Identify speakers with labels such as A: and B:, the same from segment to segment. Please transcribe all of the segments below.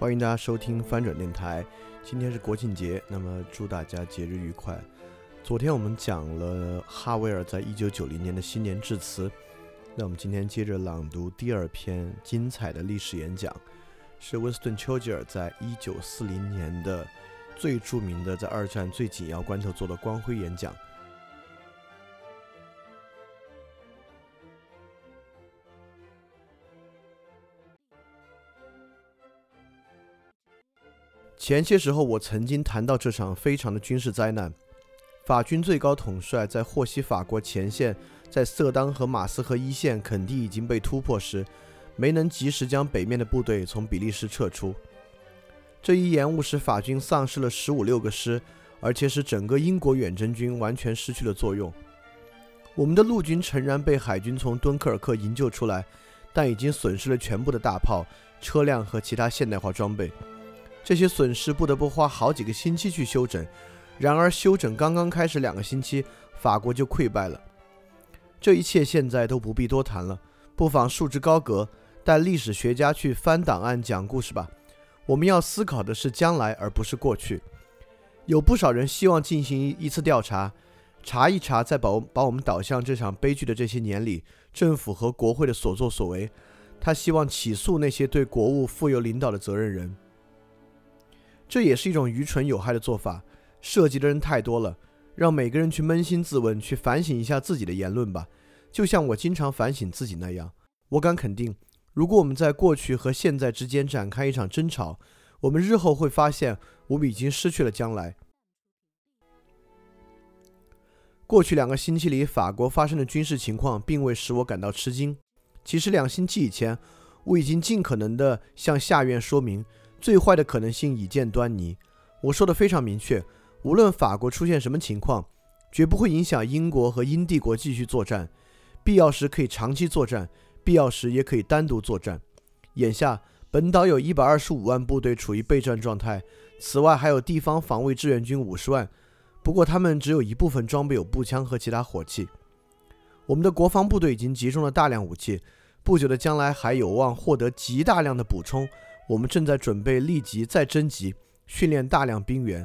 A: 欢迎大家收听翻转电台。今天是国庆节，那么祝大家节日愉快。昨天我们讲了哈维尔在一九九零年的新年致辞，那我们今天接着朗读第二篇精彩的历史演讲，是温斯顿·丘吉尔在一九四零年的最著名的在二战最紧要关头做的光辉演讲。前些时候，我曾经谈到这场非常的军事灾难。法军最高统帅在获悉法国前线在色当和马斯河一线肯定已经被突破时，没能及时将北面的部队从比利时撤出。这一延误使法军丧失了十五六个师，而且使整个英国远征军完全失去了作用。我们的陆军诚然被海军从敦刻尔克营救出来，但已经损失了全部的大炮、车辆和其他现代化装备。这些损失不得不花好几个星期去修整，然而修整刚刚开始两个星期，法国就溃败了。这一切现在都不必多谈了，不妨束之高阁，带历史学家去翻档案讲故事吧。我们要思考的是将来，而不是过去。有不少人希望进行一次调查，查一查在把把我们导向这场悲剧的这些年里，政府和国会的所作所为。他希望起诉那些对国务负有领导的责任人。这也是一种愚蠢有害的做法，涉及的人太多了，让每个人去扪心自问，去反省一下自己的言论吧。就像我经常反省自己那样，我敢肯定，如果我们在过去和现在之间展开一场争吵，我们日后会发现我们已经失去了将来。过去两个星期里，法国发生的军事情况并未使我感到吃惊。其实两星期以前，我已经尽可能地向下院说明。最坏的可能性已见端倪。我说的非常明确，无论法国出现什么情况，绝不会影响英国和英帝国继续作战。必要时可以长期作战，必要时也可以单独作战。眼下，本岛有一百二十五万部队处于备战状态，此外还有地方防卫志愿军五十万。不过，他们只有一部分装备有步枪和其他火器。我们的国防部队已经集中了大量武器，不久的将来还有望获得极大量的补充。我们正在准备立即再征集、训练大量兵员。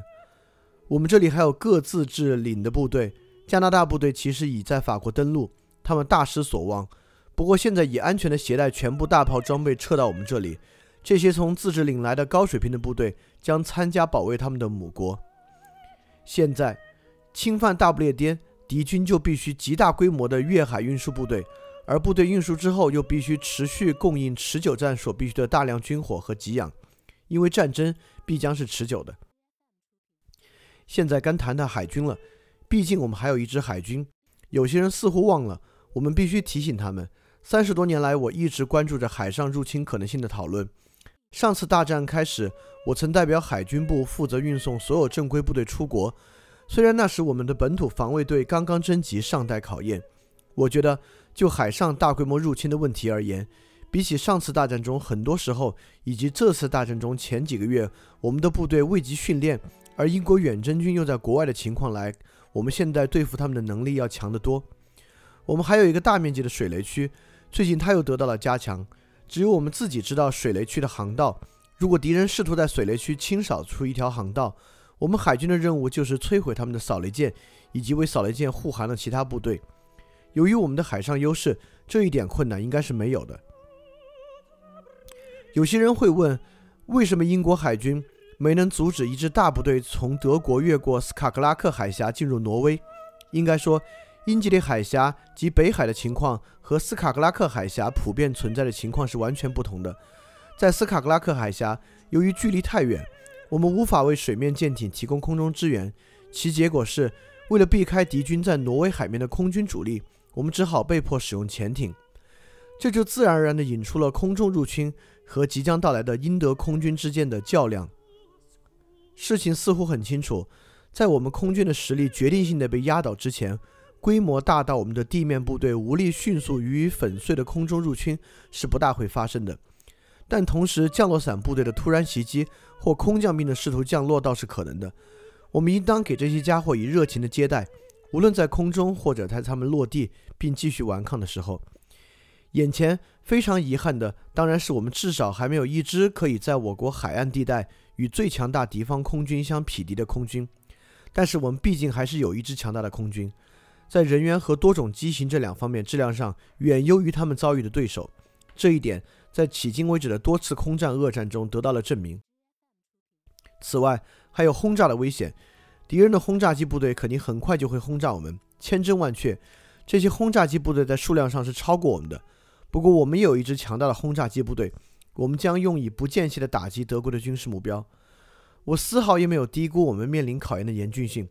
A: 我们这里还有各自治领的部队。加拿大部队其实已在法国登陆，他们大失所望。不过现在已安全地携带全部大炮装备撤到我们这里。这些从自治领来的高水平的部队将参加保卫他们的母国。现在侵犯大不列颠，敌军就必须极大规模的越海运输部队。而部队运输之后，又必须持续供应持久战所必需的大量军火和给养，因为战争必将是持久的。现在该谈谈海军了，毕竟我们还有一支海军。有些人似乎忘了，我们必须提醒他们。三十多年来，我一直关注着海上入侵可能性的讨论。上次大战开始，我曾代表海军部负责运送所有正规部队出国，虽然那时我们的本土防卫队刚刚征集，尚待考验。我觉得。就海上大规模入侵的问题而言，比起上次大战中很多时候，以及这次大战中前几个月我们的部队未及训练，而英国远征军又在国外的情况来，我们现在对付他们的能力要强得多。我们还有一个大面积的水雷区，最近它又得到了加强。只有我们自己知道水雷区的航道。如果敌人试图在水雷区清扫出一条航道，我们海军的任务就是摧毁他们的扫雷舰，以及为扫雷舰护航的其他部队。由于我们的海上优势，这一点困难应该是没有的。有些人会问，为什么英国海军没能阻止一支大部队从德国越过斯卡格拉克海峡进入挪威？应该说，英吉利海峡及北海的情况和斯卡格拉克海峡普遍存在的情况是完全不同的。在斯卡格拉克海峡，由于距离太远，我们无法为水面舰艇提供空中支援，其结果是，为了避开敌军在挪威海面的空军主力。我们只好被迫使用潜艇，这就自然而然地引出了空中入侵和即将到来的英德空军之间的较量。事情似乎很清楚，在我们空军的实力决定性的被压倒之前，规模大到我们的地面部队无力迅速予以粉碎的空中入侵是不大会发生的。但同时，降落伞部队的突然袭击或空降兵的试图降落倒是可能的。我们应当给这些家伙以热情的接待。无论在空中或者在他们落地并继续顽抗的时候，眼前非常遗憾的，当然是我们至少还没有一支可以在我国海岸地带与最强大敌方空军相匹敌的空军。但是我们毕竟还是有一支强大的空军，在人员和多种机型这两方面质量上远优于他们遭遇的对手。这一点在迄今为止的多次空战恶战中得到了证明。此外，还有轰炸的危险，敌人的轰炸机部队肯定很快就会轰炸我们，千真万确。这些轰炸机部队在数量上是超过我们的。不过，我们也有一支强大的轰炸机部队，我们将用以不间歇地打击德国的军事目标。我丝毫也没有低估我们面临考验的严峻性，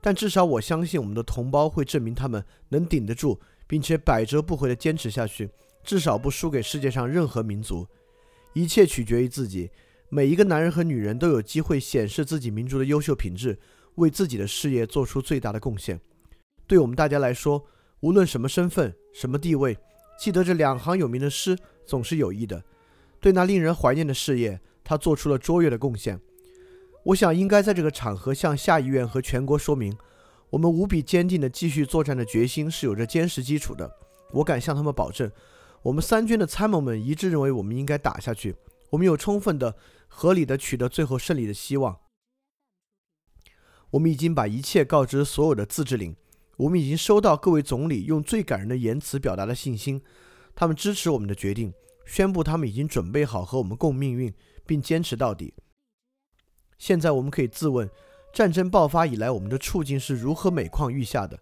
A: 但至少我相信我们的同胞会证明他们能顶得住，并且百折不回地坚持下去，至少不输给世界上任何民族。一切取决于自己，每一个男人和女人都有机会显示自己民族的优秀品质，为自己的事业做出最大的贡献。对我们大家来说，无论什么身份、什么地位。记得这两行有名的诗总是有益的。对那令人怀念的事业，他做出了卓越的贡献。我想应该在这个场合向下议院和全国说明，我们无比坚定的继续作战的决心是有着坚实基础的。我敢向他们保证，我们三军的参谋们一致认为我们应该打下去。我们有充分的、合理的取得最后胜利的希望。我们已经把一切告知所有的自治领。我们已经收到各位总理用最感人的言辞表达了信心，他们支持我们的决定，宣布他们已经准备好和我们共命运，并坚持到底。现在我们可以自问，战争爆发以来我们的处境是如何每况愈下的？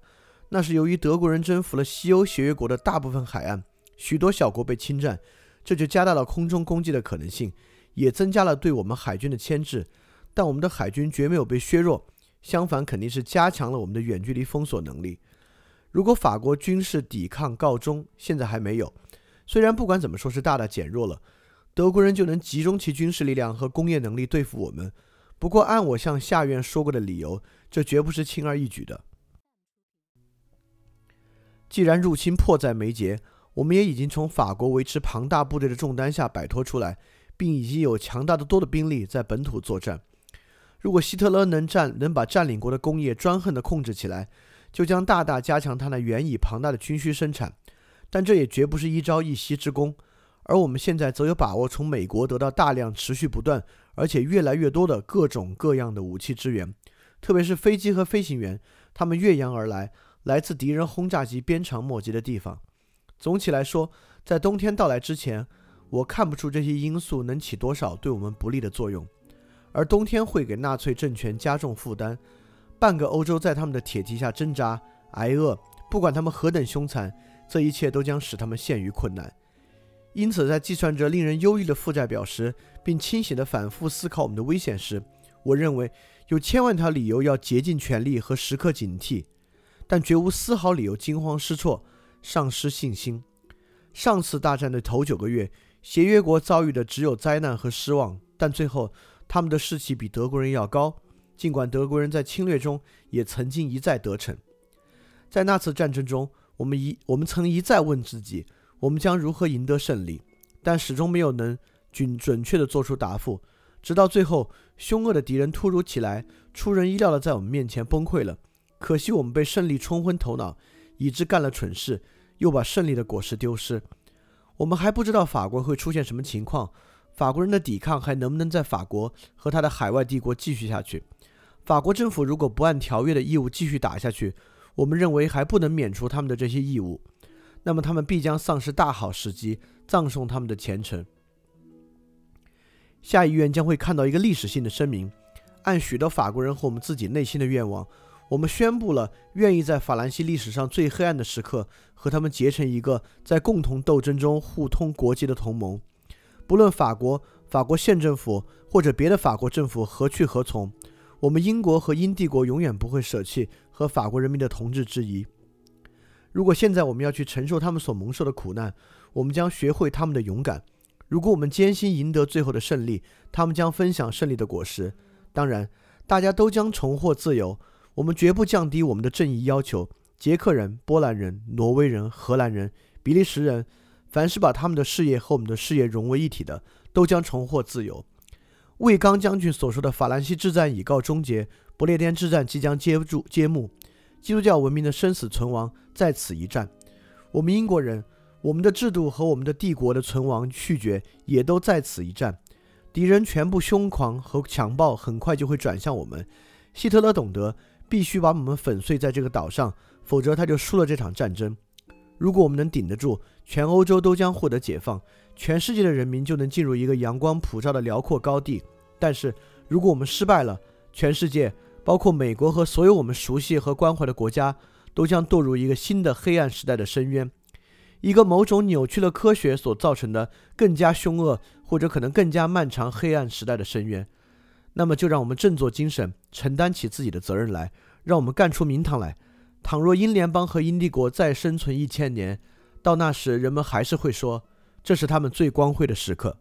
A: 那是由于德国人征服了西欧协约国的大部分海岸，许多小国被侵占，这就加大了空中攻击的可能性，也增加了对我们海军的牵制。但我们的海军绝没有被削弱。相反，肯定是加强了我们的远距离封锁能力。如果法国军事抵抗告终，现在还没有。虽然不管怎么说是大大减弱了，德国人就能集中其军事力量和工业能力对付我们。不过，按我向下院说过的理由，这绝不是轻而易举的。既然入侵迫在眉睫，我们也已经从法国维持庞大部队的重担下摆脱出来，并已经有强大的多的兵力在本土作战。如果希特勒能占能把占领国的工业专横地控制起来，就将大大加强他那原已庞大的军需生产。但这也绝不是一朝一夕之功。而我们现在则有把握从美国得到大量、持续不断而且越来越多的各种各样的武器支援，特别是飞机和飞行员，他们越洋而来，来自敌人轰炸机鞭长莫及的地方。总体来说，在冬天到来之前，我看不出这些因素能起多少对我们不利的作用。而冬天会给纳粹政权加重负担，半个欧洲在他们的铁蹄下挣扎挨饿，不管他们何等凶残，这一切都将使他们陷于困难。因此，在计算着令人忧郁的负债表时，并清醒地反复思考我们的危险时，我认为有千万条理由要竭尽全力和时刻警惕，但绝无丝毫理由惊慌失措、丧失信心。上次大战的头九个月，协约国遭遇的只有灾难和失望，但最后。他们的士气比德国人要高，尽管德国人在侵略中也曾经一再得逞。在那次战争中，我们一我们曾一再问自己，我们将如何赢得胜利，但始终没有能准准确地做出答复。直到最后，凶恶的敌人突如其来、出人意料地在我们面前崩溃了。可惜我们被胜利冲昏头脑，以致干了蠢事，又把胜利的果实丢失。我们还不知道法国会出现什么情况。法国人的抵抗还能不能在法国和他的海外帝国继续下去？法国政府如果不按条约的义务继续打下去，我们认为还不能免除他们的这些义务，那么他们必将丧失大好时机，葬送他们的前程。下议院将会看到一个历史性的声明，按许多法国人和我们自己内心的愿望，我们宣布了愿意在法兰西历史上最黑暗的时刻和他们结成一个在共同斗争中互通国际的同盟。不论法国、法国县政府或者别的法国政府何去何从，我们英国和英帝国永远不会舍弃和法国人民的同志之谊。如果现在我们要去承受他们所蒙受的苦难，我们将学会他们的勇敢。如果我们艰辛赢得最后的胜利，他们将分享胜利的果实。当然，大家都将重获自由。我们绝不降低我们的正义要求。捷克人、波兰人、挪威人、荷兰人、比利时人。凡是把他们的事业和我们的事业融为一体的，都将重获自由。魏刚将军所说的法兰西之战已告终结，不列颠之战即将接住揭幕，基督教文明的生死存亡在此一战。我们英国人，我们的制度和我们的帝国的存亡去绝也都在此一战。敌人全部凶狂和强暴，很快就会转向我们。希特勒懂得必须把我们粉碎在这个岛上，否则他就输了这场战争。如果我们能顶得住，全欧洲都将获得解放，全世界的人民就能进入一个阳光普照的辽阔高地。但是，如果我们失败了，全世界，包括美国和所有我们熟悉和关怀的国家，都将堕入一个新的黑暗时代的深渊，一个某种扭曲了科学所造成的更加凶恶或者可能更加漫长黑暗时代的深渊。那么，就让我们振作精神，承担起自己的责任来，让我们干出名堂来。倘若英联邦和英帝国再生存一千年，到那时人们还是会说，这是他们最光辉的时刻。